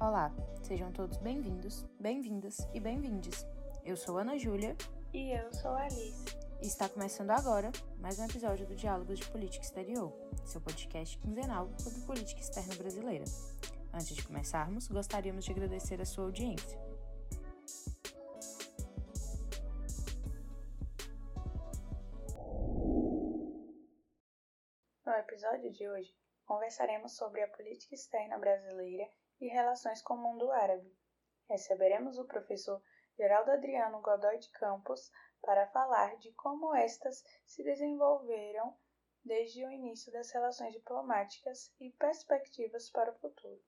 Olá, sejam todos bem-vindos, bem-vindas e bem-vindes. Eu sou Ana Júlia. E eu sou Alice. E está começando agora mais um episódio do Diálogos de Política Exterior, seu podcast quinzenal sobre política externa brasileira. Antes de começarmos, gostaríamos de agradecer a sua audiência. No episódio de hoje, conversaremos sobre a política externa brasileira e relações com o mundo árabe. Receberemos o professor Geraldo Adriano Godoy de Campos para falar de como estas se desenvolveram desde o início das relações diplomáticas e perspectivas para o futuro.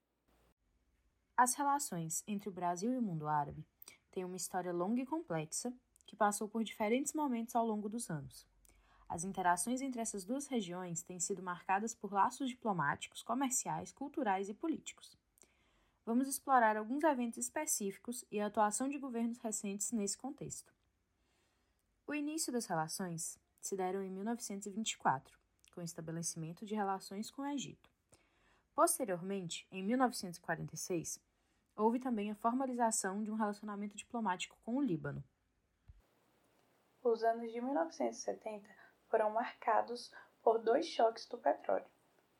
As relações entre o Brasil e o mundo árabe têm uma história longa e complexa que passou por diferentes momentos ao longo dos anos. As interações entre essas duas regiões têm sido marcadas por laços diplomáticos, comerciais, culturais e políticos vamos explorar alguns eventos específicos e a atuação de governos recentes nesse contexto. O início das relações se deram em 1924, com o estabelecimento de relações com o Egito. Posteriormente, em 1946, houve também a formalização de um relacionamento diplomático com o Líbano. Os anos de 1970 foram marcados por dois choques do petróleo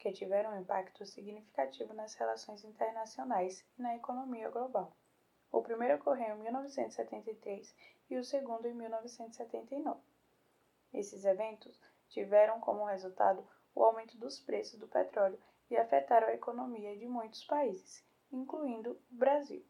que tiveram um impacto significativo nas relações internacionais e na economia global. O primeiro ocorreu em 1973 e o segundo em 1979. Esses eventos tiveram como resultado o aumento dos preços do petróleo e afetaram a economia de muitos países, incluindo o Brasil.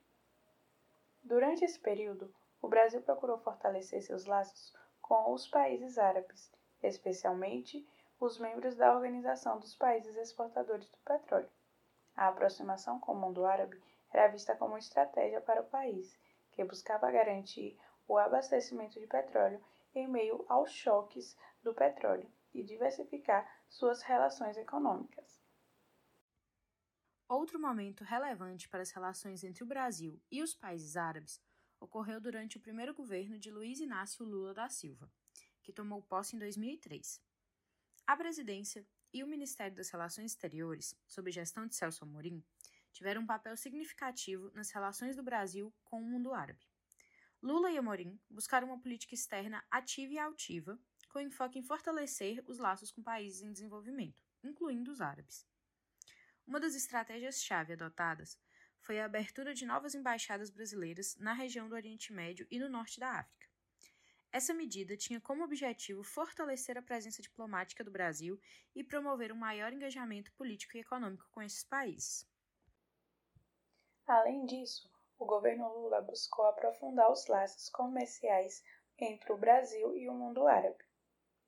Durante esse período, o Brasil procurou fortalecer seus laços com os países árabes, especialmente os membros da Organização dos Países Exportadores do Petróleo. A aproximação com o mundo árabe era vista como estratégia para o país, que buscava garantir o abastecimento de petróleo em meio aos choques do petróleo e diversificar suas relações econômicas. Outro momento relevante para as relações entre o Brasil e os países árabes ocorreu durante o primeiro governo de Luiz Inácio Lula da Silva, que tomou posse em 2003. A presidência e o Ministério das Relações Exteriores, sob gestão de Celso Amorim, tiveram um papel significativo nas relações do Brasil com o mundo árabe. Lula e Amorim buscaram uma política externa ativa e altiva, com enfoque em fortalecer os laços com países em desenvolvimento, incluindo os árabes. Uma das estratégias-chave adotadas foi a abertura de novas embaixadas brasileiras na região do Oriente Médio e no norte da África. Essa medida tinha como objetivo fortalecer a presença diplomática do Brasil e promover um maior engajamento político e econômico com esses países. Além disso, o governo Lula buscou aprofundar os laços comerciais entre o Brasil e o mundo árabe.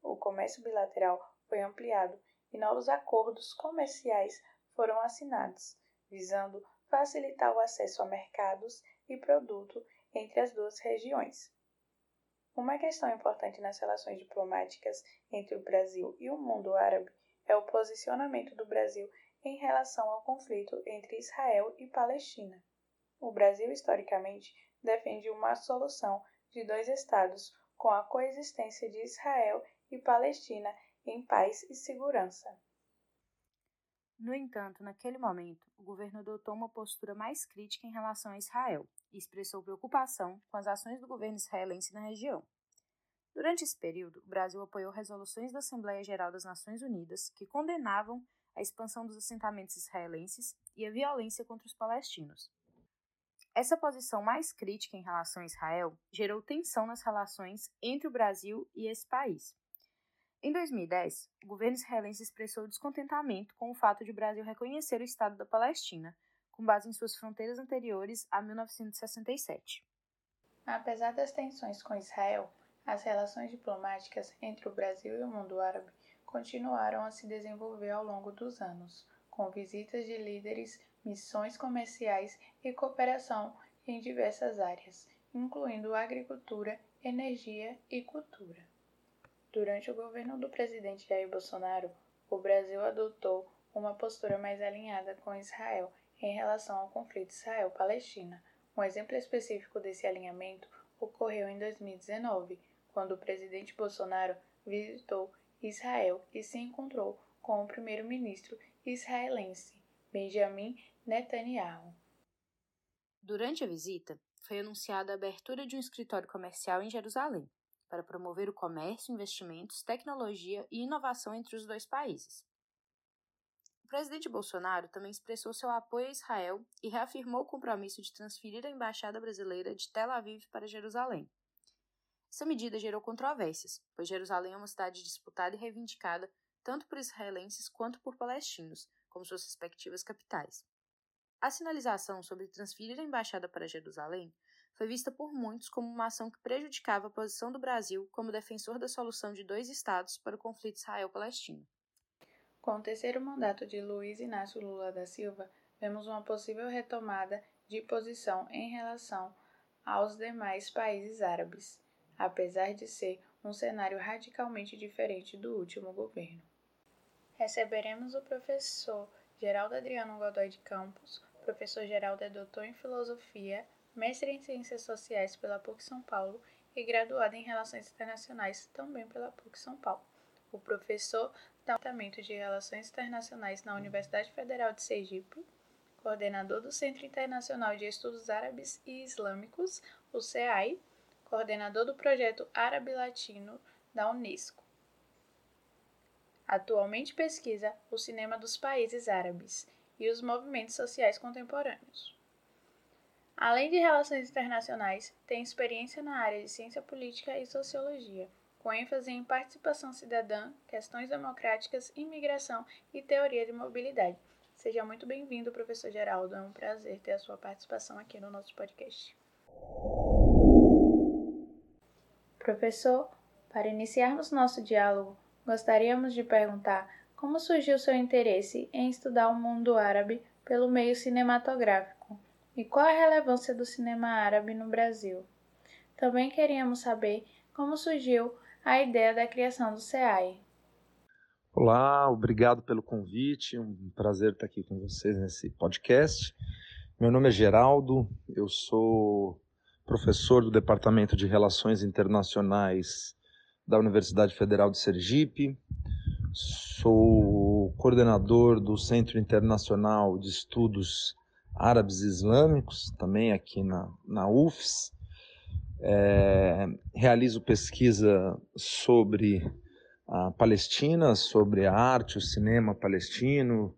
O comércio bilateral foi ampliado e novos acordos comerciais foram assinados, visando facilitar o acesso a mercados e produto entre as duas regiões. Uma questão importante nas relações diplomáticas entre o Brasil e o mundo árabe é o posicionamento do Brasil em relação ao conflito entre Israel e Palestina. O Brasil, historicamente, defende uma solução de dois estados com a coexistência de Israel e Palestina em paz e segurança. No entanto, naquele momento, o governo adotou uma postura mais crítica em relação a Israel e expressou preocupação com as ações do governo israelense na região. Durante esse período, o Brasil apoiou resoluções da Assembleia Geral das Nações Unidas que condenavam a expansão dos assentamentos israelenses e a violência contra os palestinos. Essa posição mais crítica em relação a Israel gerou tensão nas relações entre o Brasil e esse país. Em 2010, o governo israelense expressou descontentamento com o fato de o Brasil reconhecer o Estado da Palestina, com base em suas fronteiras anteriores a 1967. Apesar das tensões com Israel, as relações diplomáticas entre o Brasil e o mundo árabe continuaram a se desenvolver ao longo dos anos, com visitas de líderes, missões comerciais e cooperação em diversas áreas, incluindo agricultura, energia e cultura. Durante o governo do presidente Jair Bolsonaro, o Brasil adotou uma postura mais alinhada com Israel em relação ao conflito Israel-Palestina. Um exemplo específico desse alinhamento ocorreu em 2019, quando o presidente Bolsonaro visitou Israel e se encontrou com o primeiro-ministro israelense, Benjamin Netanyahu. Durante a visita, foi anunciada a abertura de um escritório comercial em Jerusalém, para promover o comércio, investimentos, tecnologia e inovação entre os dois países. O presidente Bolsonaro também expressou seu apoio a Israel e reafirmou o compromisso de transferir a embaixada brasileira de Tel Aviv para Jerusalém. Essa medida gerou controvérsias, pois Jerusalém é uma cidade disputada e reivindicada tanto por israelenses quanto por palestinos, como suas respectivas capitais. A sinalização sobre transferir a embaixada para Jerusalém foi vista por muitos como uma ação que prejudicava a posição do Brasil como defensor da solução de dois estados para o conflito Israel-Palestino. Com o terceiro mandato de Luiz Inácio Lula da Silva, vemos uma possível retomada de posição em relação aos demais países árabes, apesar de ser um cenário radicalmente diferente do último governo. Receberemos o professor Geraldo Adriano Godoy de Campos. professor Geraldo é doutor em filosofia, mestre em ciências sociais pela PUC São Paulo e graduado em relações internacionais também pela PUC São Paulo. O professor do Departamento de Relações Internacionais na Universidade Federal de Sergipe, coordenador do Centro Internacional de Estudos Árabes e Islâmicos, o CEAI, coordenador do projeto Árabe Latino da Unesco. Atualmente pesquisa o cinema dos países árabes e os movimentos sociais contemporâneos. Além de relações internacionais, tem experiência na área de ciência política e sociologia, com ênfase em participação cidadã, questões democráticas, imigração e teoria de mobilidade. Seja muito bem-vindo, professor Geraldo. É um prazer ter a sua participação aqui no nosso podcast. Professor, para iniciarmos nosso diálogo, gostaríamos de perguntar como surgiu seu interesse em estudar o mundo árabe pelo meio cinematográfico e qual a relevância do cinema árabe no Brasil. Também queríamos saber como surgiu a ideia da criação do SEAI. Olá, obrigado pelo convite, um prazer estar aqui com vocês nesse podcast. Meu nome é Geraldo, eu sou professor do Departamento de Relações Internacionais da Universidade Federal de Sergipe, sou coordenador do Centro Internacional de Estudos Árabes Islâmicos, também aqui na, na UFS. É, realizo pesquisa sobre a Palestina, sobre a arte, o cinema palestino.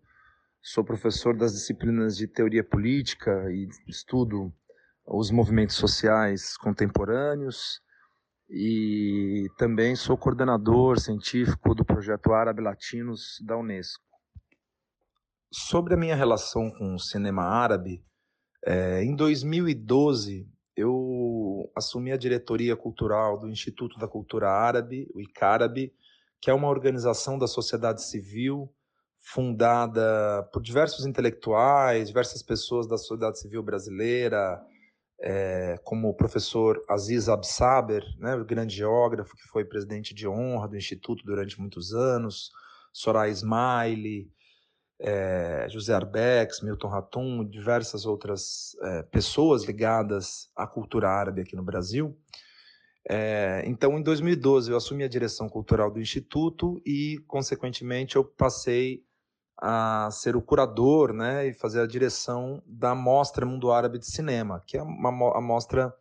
Sou professor das disciplinas de teoria política e estudo os movimentos sociais contemporâneos e também sou coordenador científico do projeto Árabe Latinos da Unesco. Sobre a minha relação com o cinema árabe, é, em 2012 eu assumi a diretoria cultural do Instituto da Cultura Árabe, o ICARAB, que é uma organização da sociedade civil fundada por diversos intelectuais, diversas pessoas da sociedade civil brasileira, é, como o professor Aziz Absaber, né, o grande geógrafo que foi presidente de honra do Instituto durante muitos anos, Soraya Smiley, é, José Arbex, Milton Ratum, diversas outras é, pessoas ligadas à cultura árabe aqui no Brasil. É, então, em 2012, eu assumi a direção cultural do Instituto e, consequentemente, eu passei a ser o curador né, e fazer a direção da Mostra Mundo Árabe de Cinema, que é uma a mostra,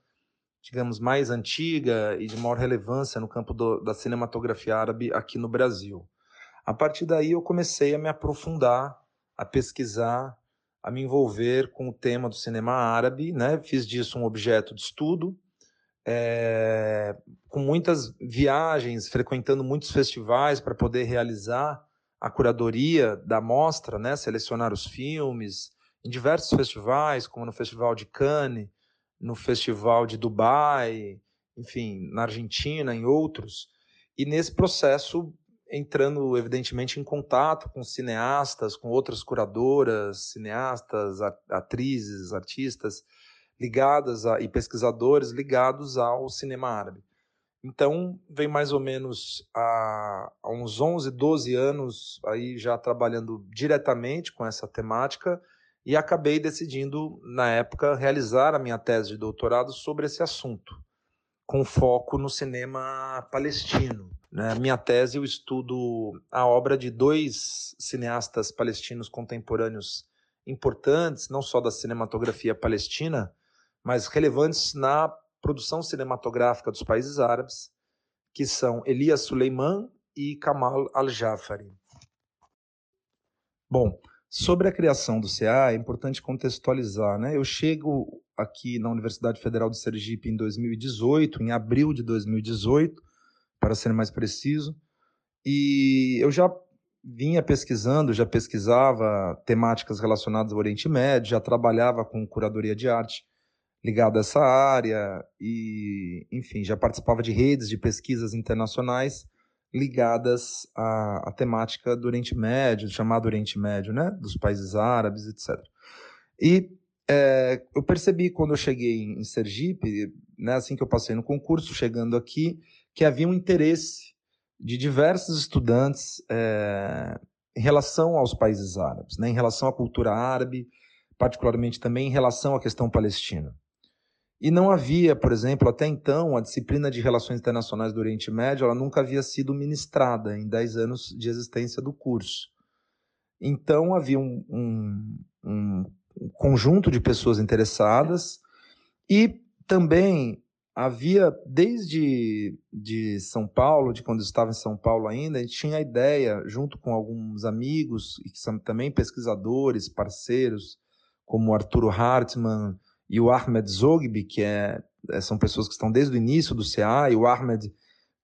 digamos, mais antiga e de maior relevância no campo do, da cinematografia árabe aqui no Brasil. A partir daí eu comecei a me aprofundar, a pesquisar, a me envolver com o tema do cinema árabe, né? fiz disso um objeto de estudo, é, com muitas viagens, frequentando muitos festivais para poder realizar a curadoria da mostra, né, selecionar os filmes em diversos festivais, como no Festival de Cannes, no Festival de Dubai, enfim, na Argentina, em outros. E nesse processo, entrando evidentemente em contato com cineastas, com outras curadoras, cineastas, atrizes, artistas ligadas a, e pesquisadores ligados ao cinema árabe. Então, vem mais ou menos há, há uns 11, 12 anos aí já trabalhando diretamente com essa temática e acabei decidindo, na época, realizar a minha tese de doutorado sobre esse assunto, com foco no cinema palestino. Né? minha tese, eu estudo a obra de dois cineastas palestinos contemporâneos importantes, não só da cinematografia palestina, mas relevantes na produção cinematográfica dos países árabes, que são Elias Suleiman e Kamal Al-Jafari. Bom, sobre a criação do CA, é importante contextualizar. Né? Eu chego aqui na Universidade Federal de Sergipe em 2018, em abril de 2018, para ser mais preciso, e eu já vinha pesquisando, já pesquisava temáticas relacionadas ao Oriente Médio, já trabalhava com curadoria de arte ligada a essa área e, enfim, já participava de redes de pesquisas internacionais ligadas à, à temática do Oriente Médio, chamado Oriente Médio, né, dos países árabes, etc. E é, eu percebi quando eu cheguei em Sergipe, né, assim que eu passei no concurso, chegando aqui, que havia um interesse de diversos estudantes é, em relação aos países árabes, né, em relação à cultura árabe, particularmente também em relação à questão palestina. E não havia, por exemplo, até então, a disciplina de Relações Internacionais do Oriente Médio, ela nunca havia sido ministrada em 10 anos de existência do curso. Então, havia um, um, um conjunto de pessoas interessadas e também havia, desde de São Paulo, de quando eu estava em São Paulo ainda, a gente tinha a ideia, junto com alguns amigos, e que são também pesquisadores, parceiros, como Arturo Hartmann, e o Ahmed Zogby, que é, é, são pessoas que estão desde o início do CA, e o Ahmed,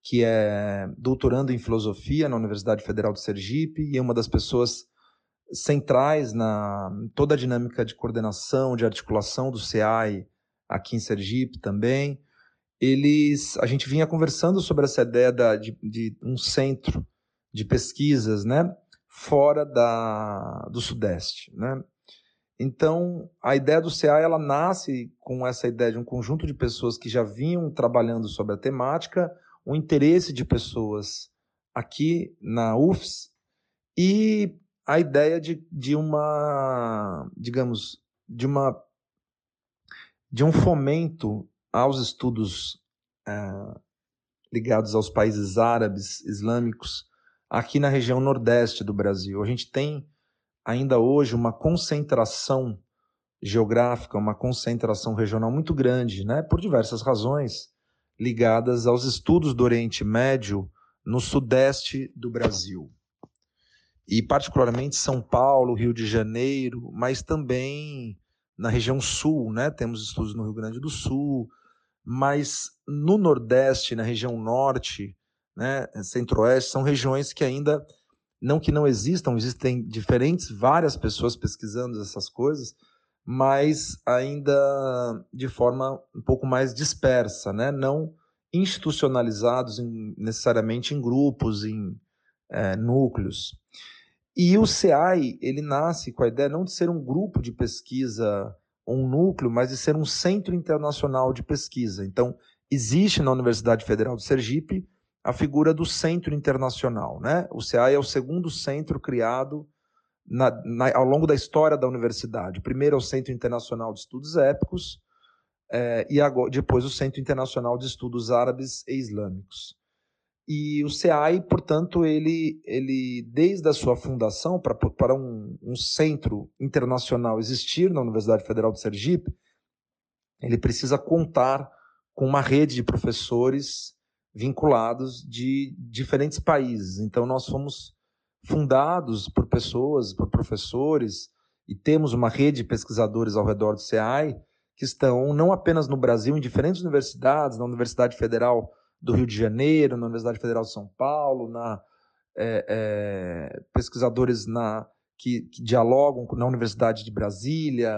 que é doutorando em filosofia na Universidade Federal de Sergipe, e é uma das pessoas centrais na toda a dinâmica de coordenação, de articulação do CEAI aqui em Sergipe também. Eles, a gente vinha conversando sobre essa ideia da, de, de um centro de pesquisas, né, fora da, do Sudeste, né? Então, a ideia do CA ela nasce com essa ideia de um conjunto de pessoas que já vinham trabalhando sobre a temática, o interesse de pessoas aqui na UFS e a ideia de, de uma, digamos, de uma de um fomento aos estudos é, ligados aos países árabes, islâmicos, aqui na região nordeste do Brasil. A gente tem ainda hoje uma concentração geográfica, uma concentração regional muito grande, né, por diversas razões ligadas aos estudos do Oriente Médio no sudeste do Brasil. E particularmente São Paulo, Rio de Janeiro, mas também na região sul, né? Temos estudos no Rio Grande do Sul, mas no Nordeste, na região Norte, né, Centro-Oeste, são regiões que ainda não que não existam, existem diferentes, várias pessoas pesquisando essas coisas, mas ainda de forma um pouco mais dispersa, né? não institucionalizados em, necessariamente em grupos, em é, núcleos. E o CEAI, ele nasce com a ideia não de ser um grupo de pesquisa, um núcleo, mas de ser um centro internacional de pesquisa. Então, existe na Universidade Federal de Sergipe a figura do centro internacional. Né? O CEAI é o segundo centro criado na, na, ao longo da história da universidade. O primeiro é o Centro Internacional de Estudos Épicos, é, e agora, depois o Centro Internacional de Estudos Árabes e Islâmicos. E o CEAI, portanto, ele, ele desde a sua fundação, para, um, um centro internacional existir na Universidade Federal de Sergipe, ele precisa contar com uma rede de professores vinculados de diferentes países. Então, nós fomos fundados por pessoas, por professores, e temos uma rede de pesquisadores ao redor do CEAI que estão não apenas no Brasil, em diferentes universidades, na Universidade Federal do Rio de Janeiro, na Universidade Federal de São Paulo, na, é, é, pesquisadores na, que, que, dialogam na Universidade de Brasília,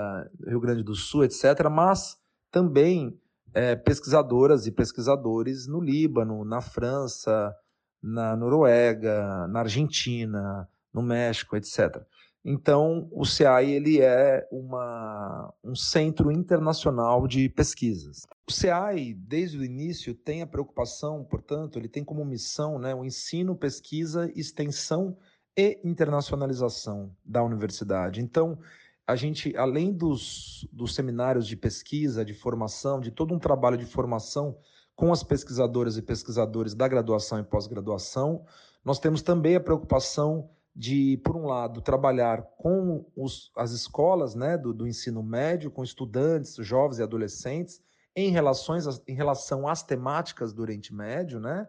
Rio Grande do Sul, etc., mas também é, pesquisadoras e pesquisadores no Líbano, na França, na Noruega, na Argentina, no México, etc. Então, o CEAI ele é uma, um centro internacional de pesquisas. O CEAI, desde o início, tem a preocupação, portanto, ele tem como missão né, o ensino, pesquisa, extensão e internacionalização da universidade. Então, a gente, além dos, dos seminários de pesquisa, de formação, de todo um trabalho de formação com as pesquisadoras e pesquisadores da graduação e pós-graduação, nós temos também a preocupação de, por um lado, trabalhar com os, as escolas né, do, do, ensino médio, com estudantes, jovens e adolescentes, em, relações, em relação às temáticas do Oriente Médio, né,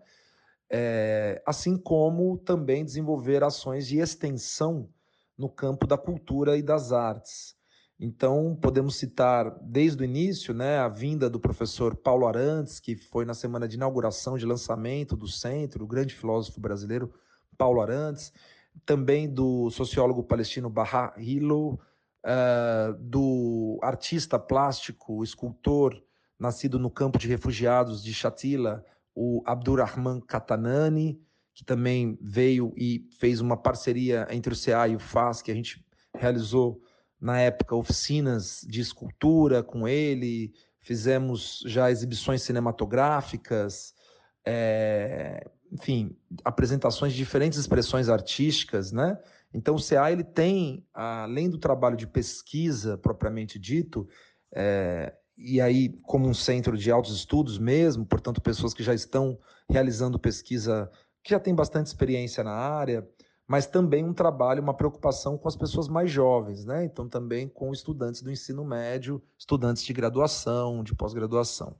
é, assim como também desenvolver ações de extensão no campo da cultura e das artes. Então, podemos citar desde o início né, a vinda do professor Paulo Arantes, que foi na semana de inauguração, de lançamento do centro, o grande filósofo brasileiro Paulo Arantes, também do sociólogo palestino Baha Hilo, uh, do artista plástico, escultor, nascido no campo de refugiados de Shatila, o Abdurrahman Katanani, que também veio e fez uma parceria entre o CA e o FAS, que a gente realizou na época oficinas de escultura com ele, fizemos já exibições cinematográficas, é, enfim, apresentações de diferentes expressões artísticas, né? Então o CA ele tem, além do trabalho de pesquisa propriamente dito, é, e aí como um centro de altos estudos mesmo, portanto pessoas que já estão realizando pesquisa, que já têm bastante experiência na área, mas também um trabalho, uma preocupação com as pessoas mais jovens, né? Então também com estudantes do ensino médio, estudantes de graduação, de pós-graduação.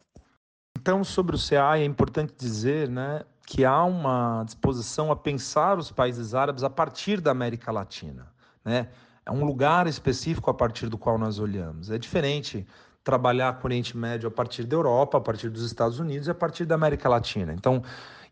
Então sobre o CA é importante dizer, né, que há uma disposição a pensar os países árabes a partir da América Latina. Né? É um lugar específico a partir do qual nós olhamos. É diferente trabalhar com o Oriente Médio a partir da Europa, a partir dos Estados Unidos e a partir da América Latina. Então,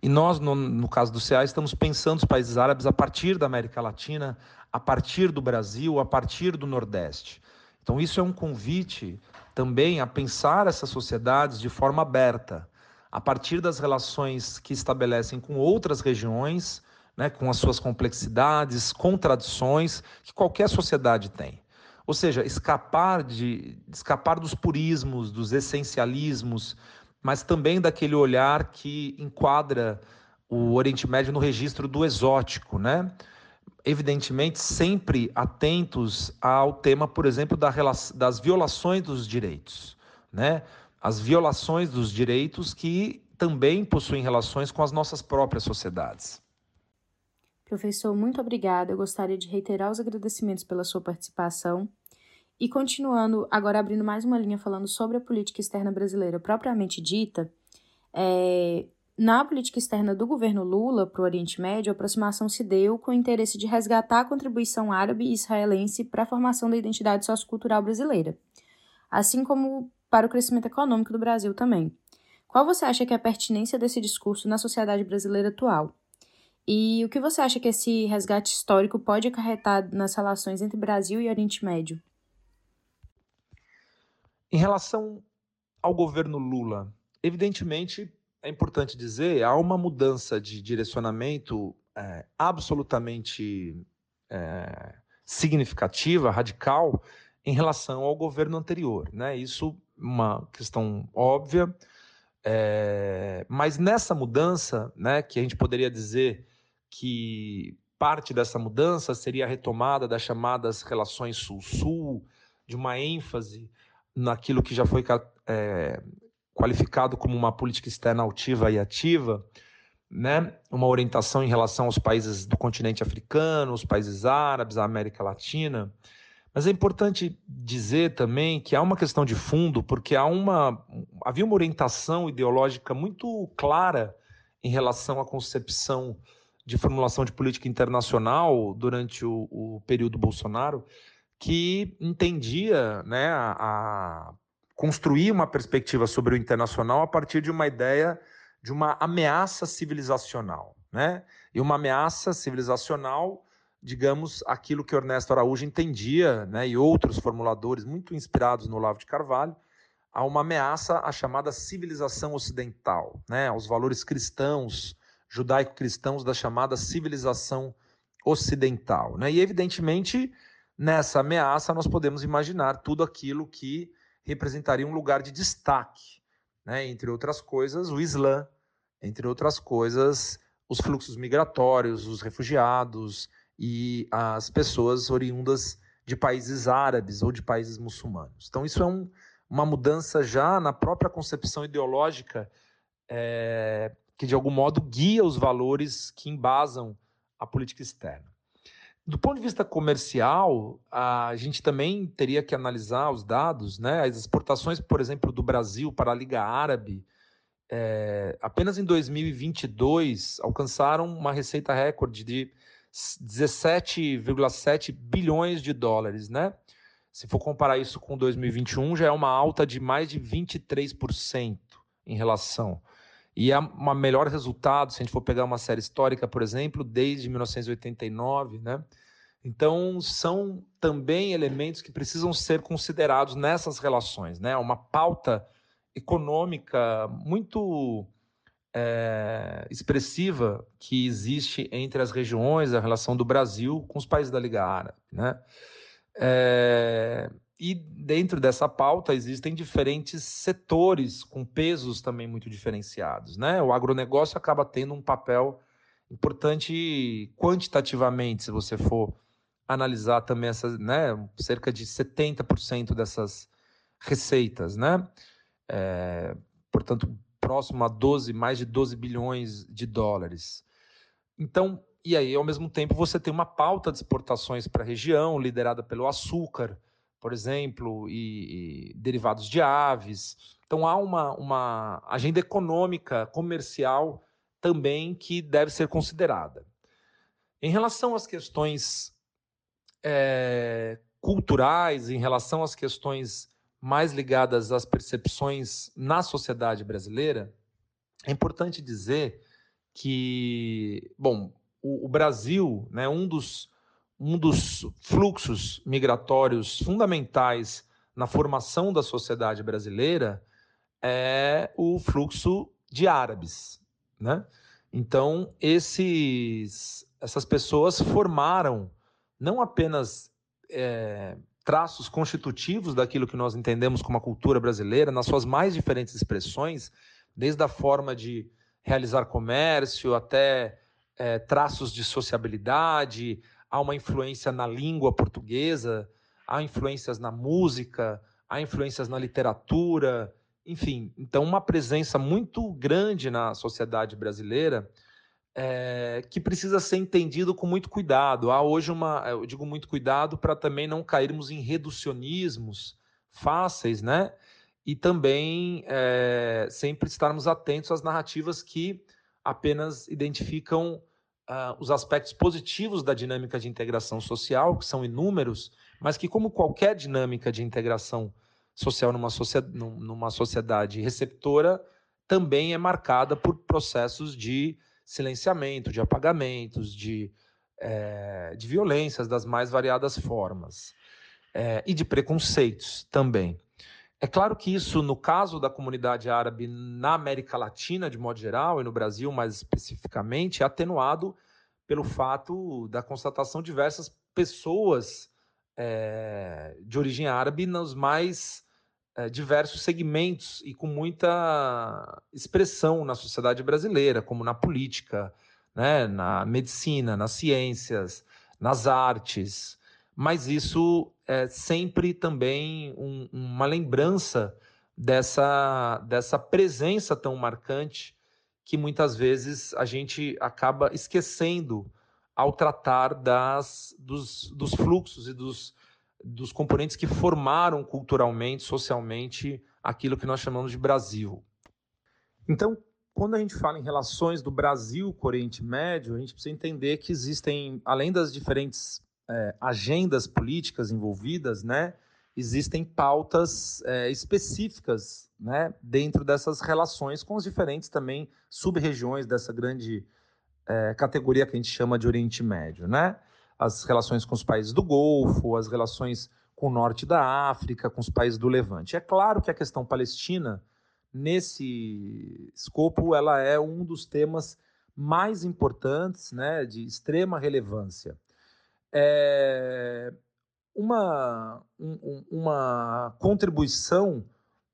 e nós, no, no caso do CEA, estamos pensando os países árabes a partir da América Latina, a partir do Brasil, a partir do Nordeste. Então, isso é um convite também a pensar essas sociedades de forma aberta, a partir das relações que estabelecem com outras regiões, né, com as suas complexidades, contradições que qualquer sociedade tem. Ou seja, escapar de escapar dos purismos, dos essencialismos, mas também daquele olhar que enquadra o Oriente Médio no registro do exótico, né? Evidentemente, sempre atentos ao tema, por exemplo, das violações dos direitos, né? As violações dos direitos que também possuem relações com as nossas próprias sociedades. Professor, muito obrigada. Eu gostaria de reiterar os agradecimentos pela sua participação. E continuando, agora abrindo mais uma linha falando sobre a política externa brasileira propriamente dita, é, na política externa do governo Lula para o Oriente Médio, a aproximação se deu com o interesse de resgatar a contribuição árabe e israelense para a formação da identidade sociocultural brasileira, assim como para o crescimento econômico do Brasil também. Qual você acha que é a pertinência desse discurso na sociedade brasileira atual? E o que você acha que esse resgate histórico pode acarretar nas relações entre Brasil e Oriente Médio? Em relação ao governo Lula, evidentemente é importante dizer há uma mudança de direcionamento é, absolutamente é, significativa, radical, em relação ao governo anterior. Né? Isso uma questão óbvia, é, mas nessa mudança, né, que a gente poderia dizer que parte dessa mudança seria a retomada das chamadas relações sul-sul, de uma ênfase naquilo que já foi é, qualificado como uma política externa altiva e ativa, né? uma orientação em relação aos países do continente africano, os países árabes, a América Latina. Mas é importante dizer também que há uma questão de fundo, porque há uma, havia uma orientação ideológica muito clara em relação à concepção de formulação de política internacional durante o, o período Bolsonaro, que entendia né, a, a construir uma perspectiva sobre o internacional a partir de uma ideia de uma ameaça civilizacional. Né? E uma ameaça civilizacional digamos, aquilo que Ernesto Araújo entendia, né, e outros formuladores muito inspirados no Olavo de Carvalho, a uma ameaça à chamada civilização ocidental, né, aos valores cristãos, judaico-cristãos da chamada civilização ocidental. Né? E, evidentemente, nessa ameaça nós podemos imaginar tudo aquilo que representaria um lugar de destaque, né? entre outras coisas, o Islã, entre outras coisas, os fluxos migratórios, os refugiados, e as pessoas oriundas de países árabes ou de países muçulmanos. Então, isso é um, uma mudança já na própria concepção ideológica é, que, de algum modo, guia os valores que embasam a política externa. Do ponto de vista comercial, a gente também teria que analisar os dados, né? As exportações, por exemplo, do Brasil para a Liga Árabe, é, apenas em 2022 alcançaram uma receita recorde de 17,7 bilhões de dólares, né? Se for comparar isso com 2021, já é uma alta de mais de 23% em relação. E é um melhor resultado, se a gente for pegar uma série histórica, por exemplo, desde 1989, né? Então, são também elementos que precisam ser considerados nessas relações, né? Uma pauta econômica muito é, expressiva que existe entre as regiões, a relação do Brasil com os países da Liga Árabe, né? É, e dentro dessa pauta existem diferentes setores com pesos também muito diferenciados. Né? O agronegócio acaba tendo um papel importante quantitativamente, se você for analisar também essas, né, cerca de 70% dessas receitas, né? É, portanto, próximo a 12, mais de 12 bilhões de dólares. Então, e aí, ao mesmo tempo, você tem uma pauta de exportações para a região, liderada pelo açúcar, por exemplo, e, e derivados de aves. Então há uma, uma agenda econômica, comercial também que deve ser considerada. Em relação às questões é, culturais, em relação às questões mais ligadas às percepções na sociedade brasileira, é importante dizer que, bom, o, o Brasil, né, um dos um dos fluxos migratórios fundamentais na formação da sociedade brasileira é o fluxo de árabes, né? Então esses, essas pessoas formaram não apenas é, traços constitutivos daquilo que nós entendemos como a cultura brasileira nas suas mais diferentes expressões, desde a forma de realizar comércio até é, traços de sociabilidade, há uma influência na língua portuguesa, há influências na música, há influências na literatura, enfim, então uma presença muito grande na sociedade brasileira é, que precisa ser entendido com muito cuidado. Há hoje uma, eu digo muito cuidado para também não cairmos em reducionismos fáceis, né? E também é, sempre estarmos atentos às narrativas que apenas identificam uh, os aspectos positivos da dinâmica de integração social, que são inúmeros, mas que, como qualquer dinâmica de integração social numa, numa sociedade receptora, também é marcada por processos de silenciamento, de apagamentos, de, é, de violências das mais variadas formas. É, e de preconceitos também. É claro que isso, no caso da comunidade árabe na América Latina, de modo geral, e no Brasil mais especificamente, é atenuado pelo fato da constatação de diversas pessoas é, de origem árabe nos mais é, diversos segmentos e com muita expressão na sociedade brasileira, como na política, né, na medicina, nas ciências, nas artes. Mas isso é sempre também um, uma lembrança dessa, dessa presença tão marcante que muitas vezes a gente acaba esquecendo ao tratar das, dos, dos fluxos e dos, dos componentes que formaram culturalmente, socialmente, aquilo que nós chamamos de Brasil. Então, quando a gente fala em relações do Brasil com o Oriente Médio, a gente precisa entender que existem, além das diferentes é, agendas políticas envolvidas, né, existem pautas é, específicas né, dentro dessas relações com as diferentes também sub-regiões dessa grande é, categoria que a gente chama de Oriente Médio. Né? As relações com os países do Golfo, as relações com o norte da África, com os países do Levante. É claro que a questão palestina, nesse escopo, ela é um dos temas mais importantes, né, de extrema relevância. É, uma, um, uma contribuição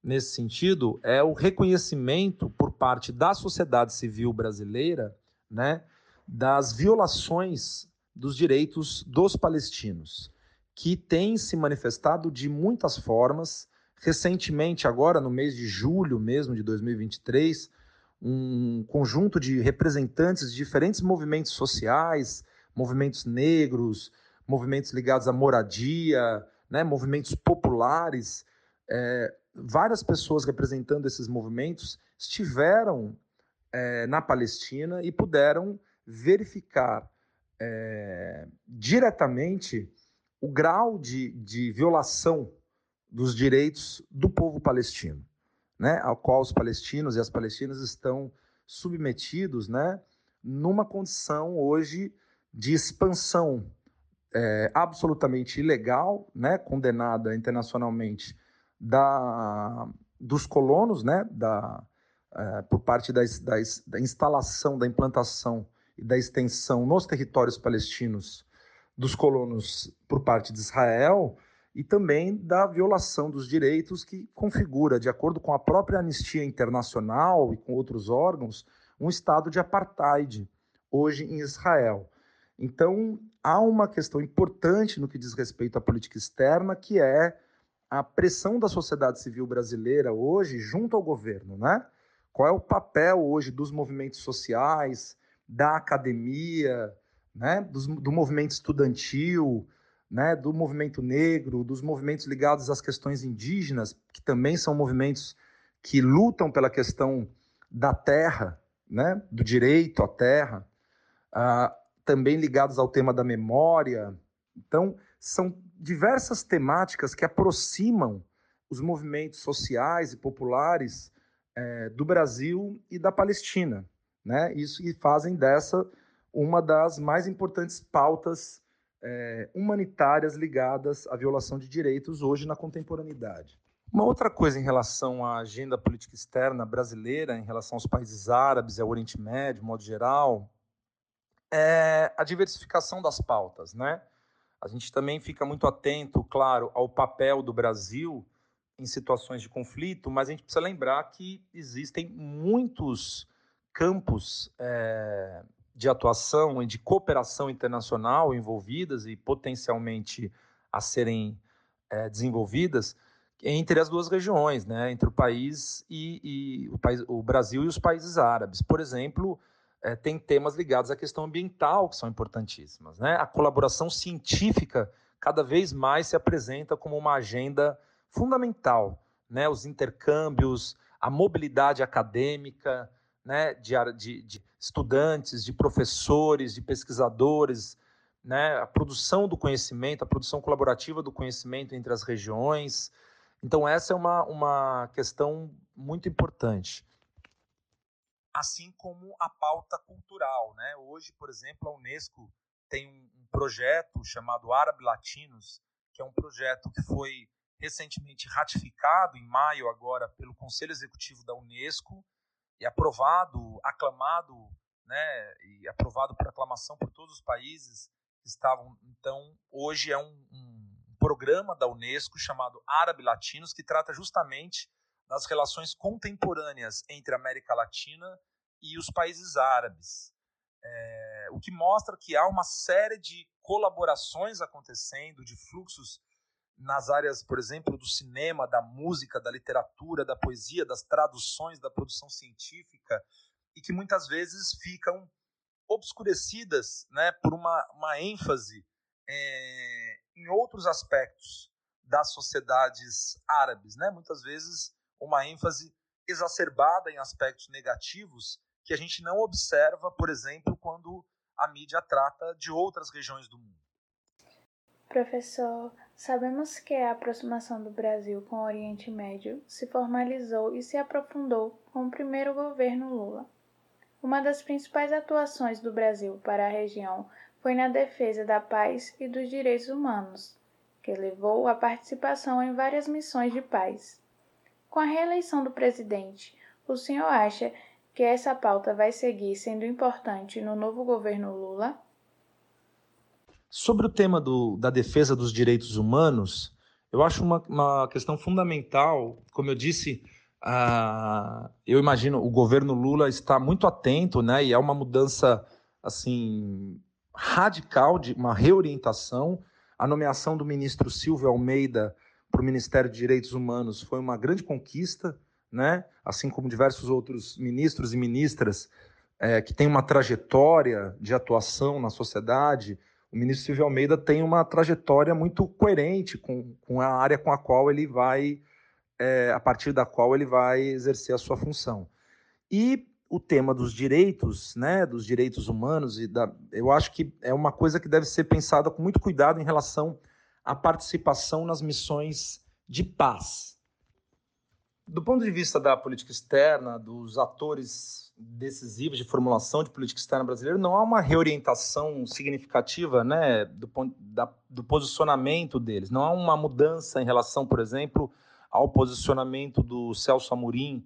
nesse sentido é o reconhecimento por parte da sociedade civil brasileira né, das violações dos direitos dos palestinos, que tem se manifestado de muitas formas. Recentemente, agora no mês de julho mesmo de 2023, um conjunto de representantes de diferentes movimentos sociais, movimentos negros, movimentos ligados à moradia, né, movimentos populares. É, várias pessoas representando esses movimentos estiveram é, na Palestina e puderam verificar é, diretamente o grau de, de violação dos direitos do povo palestino, né, ao qual os palestinos e as palestinas estão submetidos, né, numa condição hoje de expansão é, absolutamente ilegal, né, condenada internacionalmente da, dos colonos, né, da, é, por parte da, da, da instalação, da implantação e da extensão nos territórios palestinos dos colonos por parte de Israel e também da violação dos direitos que configura, de acordo com a própria Anistia Internacional e com outros órgãos, um estado de apartheid hoje em Israel. Então, há uma questão importante no que diz respeito à política externa, que é a pressão da sociedade civil brasileira hoje junto ao governo, né? Qual é o papel hoje dos movimentos sociais, da academia, né? do, do movimento estudantil, né? do movimento negro, dos movimentos ligados às questões indígenas, que também são movimentos que lutam pela questão da terra, né? do direito à terra. Uh, também ligados ao tema da memória. Então, são diversas temáticas que aproximam os movimentos sociais e populares é, do Brasil e da Palestina. Né? Isso e fazem dessa uma das mais importantes pautas é, humanitárias ligadas à violação de direitos hoje na contemporaneidade. Uma outra coisa em relação à agenda política externa brasileira, em relação aos países árabes e ao Oriente Médio, de modo geral, é a diversificação das pautas, né? A gente também fica muito atento, claro, ao papel do Brasil em situações de conflito, mas a gente precisa lembrar que existem muitos campos é, de atuação e de cooperação internacional envolvidas e potencialmente a serem é, desenvolvidas entre as duas regiões, né, entre o país e, e o, país, o Brasil e os países árabes. Por exemplo, é, tem temas ligados à questão ambiental que são importantíssimas. Né? A colaboração científica cada vez mais se apresenta como uma agenda fundamental. Né? Os intercâmbios, a mobilidade acadêmica né? de, de, de estudantes, de professores, de pesquisadores, né? a produção do conhecimento, a produção colaborativa do conhecimento entre as regiões. Então, essa é uma, uma questão muito importante assim como a pauta cultural. Né? Hoje, por exemplo, a Unesco tem um, projeto chamado Árabe Latinos, que é um projeto que foi recentemente ratificado em maio agora pelo Conselho Executivo da Unesco e aprovado, aclamado, né, e aprovado por aclamação por todos os países que estavam. Então, hoje é um, um programa da Unesco chamado Árabe Latinos que trata justamente das relações contemporâneas entre a América Latina e os países árabes. É, o que mostra que há uma série de colaborações acontecendo, de fluxos nas áreas, por exemplo, do cinema, da música, da literatura, da poesia, das traduções, da produção científica, e que muitas vezes ficam obscurecidas né, por uma, uma ênfase é, em outros aspectos das sociedades árabes. Né? Muitas vezes uma ênfase exacerbada em aspectos negativos que a gente não observa, por exemplo, quando a mídia trata de outras regiões do mundo. Professor, sabemos que a aproximação do Brasil com o Oriente Médio se formalizou e se aprofundou com o primeiro governo Lula. Uma das principais atuações do Brasil para a região foi na defesa da paz e dos direitos humanos, que levou à participação em várias missões de paz. Com a reeleição do presidente, o senhor acha que essa pauta vai seguir sendo importante no novo governo Lula? Sobre o tema do, da defesa dos direitos humanos, eu acho uma, uma questão fundamental. Como eu disse, uh, eu imagino o governo Lula está muito atento, né? E é uma mudança assim radical de uma reorientação. A nomeação do ministro Silvio Almeida para o Ministério de Direitos Humanos foi uma grande conquista, né? assim como diversos outros ministros e ministras é, que tem uma trajetória de atuação na sociedade, o ministro Silvio Almeida tem uma trajetória muito coerente com, com a área com a qual ele vai, é, a partir da qual ele vai exercer a sua função. E o tema dos direitos, né, dos direitos humanos, e da, eu acho que é uma coisa que deve ser pensada com muito cuidado em relação à participação nas missões de paz. Do ponto de vista da política externa, dos atores decisivos de formulação de política externa brasileira, não há uma reorientação significativa né, do, da, do posicionamento deles. Não há uma mudança em relação, por exemplo, ao posicionamento do Celso Amorim,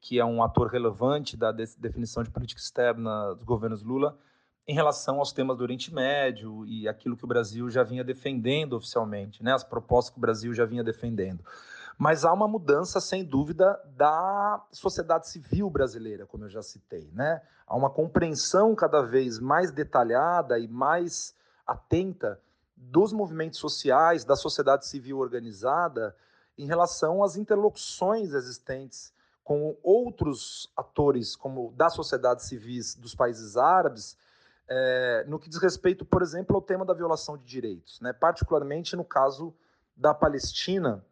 que é um ator relevante da definição de política externa dos governos Lula, em relação aos temas do Oriente Médio e aquilo que o Brasil já vinha defendendo oficialmente, né, as propostas que o Brasil já vinha defendendo. Mas há uma mudança, sem dúvida, da sociedade civil brasileira, como eu já citei. Né? Há uma compreensão cada vez mais detalhada e mais atenta dos movimentos sociais, da sociedade civil organizada, em relação às interlocuções existentes com outros atores, como da sociedade civis dos países árabes, é, no que diz respeito, por exemplo, ao tema da violação de direitos, né? particularmente no caso da Palestina,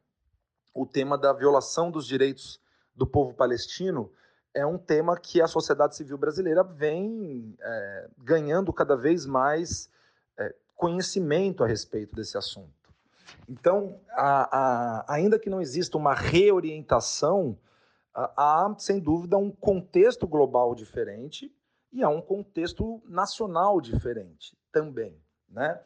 o tema da violação dos direitos do povo palestino é um tema que a sociedade civil brasileira vem é, ganhando cada vez mais é, conhecimento a respeito desse assunto. Então, a, a, ainda que não exista uma reorientação há, sem dúvida, um contexto global diferente e há um contexto nacional diferente também, né?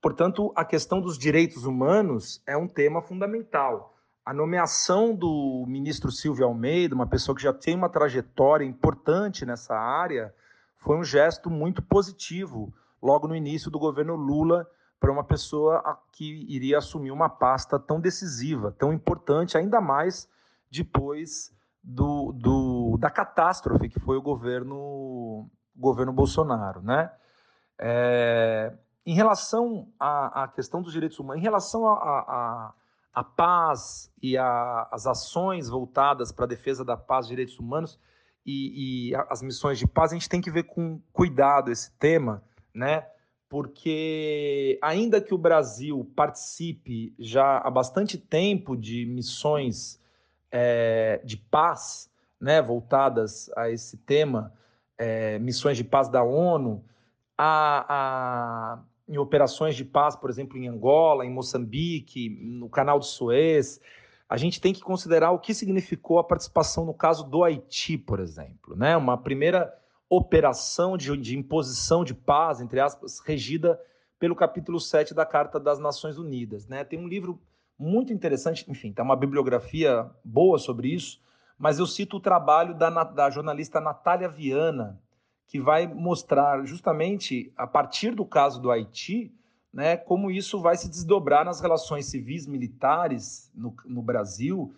Portanto, a questão dos direitos humanos é um tema fundamental. A nomeação do ministro Silvio Almeida, uma pessoa que já tem uma trajetória importante nessa área, foi um gesto muito positivo logo no início do governo Lula para uma pessoa que iria assumir uma pasta tão decisiva, tão importante, ainda mais depois do, do da catástrofe que foi o governo, governo Bolsonaro. Né? É, em relação à, à, questão dos direitos humanos, em relação à paz e às ações voltadas para a defesa da paz e direitos humanos e, e as missões de paz, a gente tem que ver com cuidado esse tema, né? porque ainda que o Brasil participe já há bastante tempo de missões é, de paz, né, voltadas a esse tema, é, missões de paz da ONU, a, a, em operações de paz, por exemplo, em Angola, em Moçambique, no Canal do Suez, a gente tem que considerar o que significou a participação no caso do Haiti, por exemplo, né, uma primeira operação de, de imposição de paz, entre aspas, regida pelo capítulo 7 da Carta das Nações Unidas. Né? Tem um livro muito interessante, enfim, tem uma bibliografia boa sobre isso, mas eu cito o trabalho da, da jornalista Natália Viana, que vai mostrar justamente, a partir do caso do Haiti, né, como isso vai se desdobrar nas relações civis militares no, no Brasil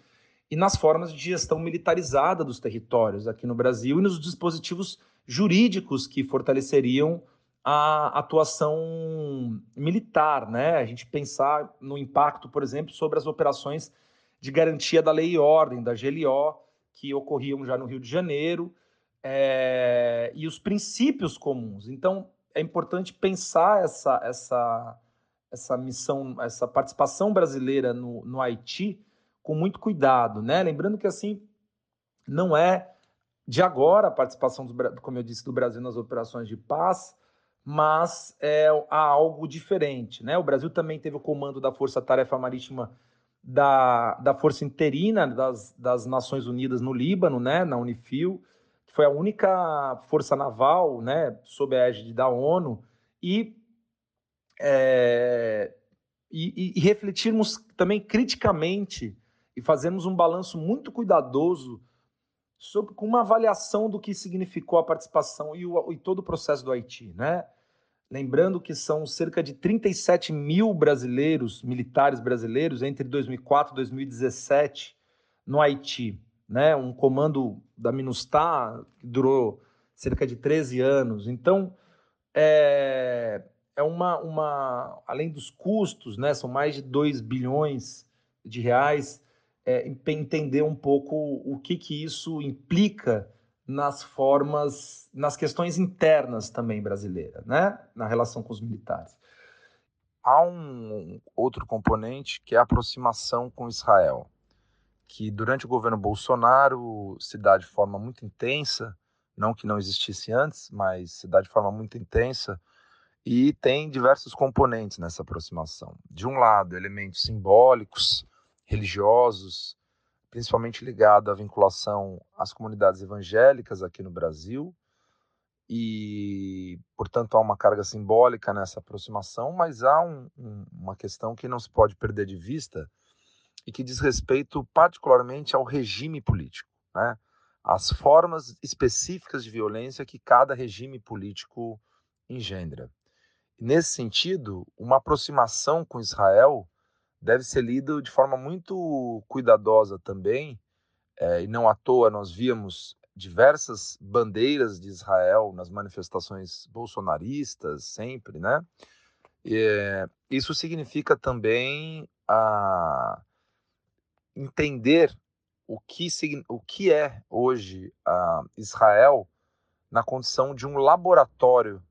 e nas formas de gestão militarizada dos territórios aqui no Brasil e nos dispositivos jurídicos que fortaleceriam a atuação militar, né? A gente pensar no impacto, por exemplo, sobre as operações de garantia da lei e ordem, da GLO, que ocorriam já no Rio de Janeiro, é, e os princípios comuns. Então, é importante pensar essa, essa, essa missão, essa participação brasileira no, no Haiti com muito cuidado, né? Lembrando que, assim, não é de agora a participação, do, como eu disse, do Brasil nas operações de paz, mas é, há algo diferente. Né? O Brasil também teve o comando da Força Tarefa Marítima da, da Força Interina das, das Nações Unidas no Líbano, né? na Unifil, foi a única força naval né? sob a égide da ONU, e, é, e, e refletirmos também criticamente e fazermos um balanço muito cuidadoso sobre, com uma avaliação do que significou a participação e, o, e todo o processo do Haiti, né? Lembrando que são cerca de 37 mil brasileiros, militares brasileiros, entre 2004 e 2017 no Haiti. Né? Um comando da MINUSTAH que durou cerca de 13 anos. Então, é, é uma, uma. Além dos custos, né? são mais de 2 bilhões de reais é, entender um pouco o que, que isso implica nas formas, nas questões internas também brasileiras, né? na relação com os militares. Há um outro componente que é a aproximação com Israel, que durante o governo Bolsonaro se dá de forma muito intensa, não que não existisse antes, mas se dá de forma muito intensa e tem diversos componentes nessa aproximação. De um lado, elementos simbólicos, religiosos, principalmente ligado à vinculação às comunidades evangélicas aqui no Brasil, e, portanto, há uma carga simbólica nessa aproximação, mas há um, um, uma questão que não se pode perder de vista e que diz respeito particularmente ao regime político, né? as formas específicas de violência que cada regime político engendra. Nesse sentido, uma aproximação com Israel deve ser lido de forma muito cuidadosa também, é, e não à toa nós víamos diversas bandeiras de Israel nas manifestações bolsonaristas, sempre, né? É, isso significa também a entender o que, o que é hoje a Israel na condição de um laboratório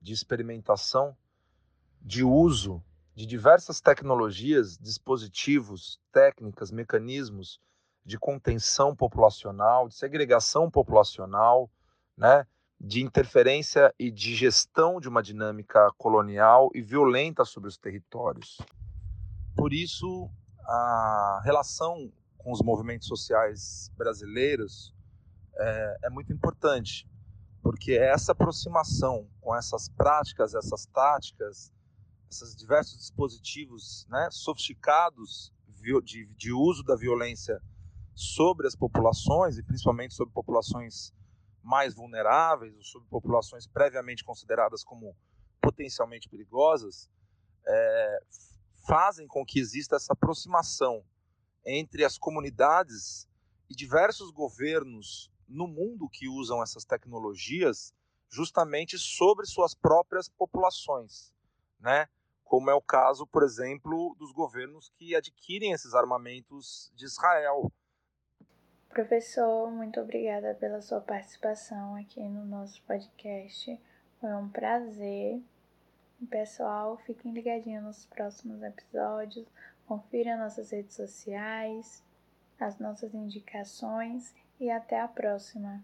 de experimentação, de uso de diversas tecnologias, dispositivos, técnicas, mecanismos de contenção populacional, de segregação populacional, né, de interferência e de gestão de uma dinâmica colonial e violenta sobre os territórios. Por isso, a relação com os movimentos sociais brasileiros é, é muito importante, porque essa aproximação com essas práticas, essas táticas, esses diversos dispositivos né, sofisticados de, de uso da violência sobre as populações, e principalmente sobre populações mais vulneráveis, ou sobre populações previamente consideradas como potencialmente perigosas, é, fazem com que exista essa aproximação entre as comunidades e diversos governos no mundo que usam essas tecnologias justamente sobre suas próprias populações, né? como é o caso, por exemplo, dos governos que adquirem esses armamentos de Israel. Professor, muito obrigada pela sua participação aqui no nosso podcast. Foi um prazer. Pessoal, fiquem ligadinhos nos próximos episódios. Confira nossas redes sociais, as nossas indicações e até a próxima.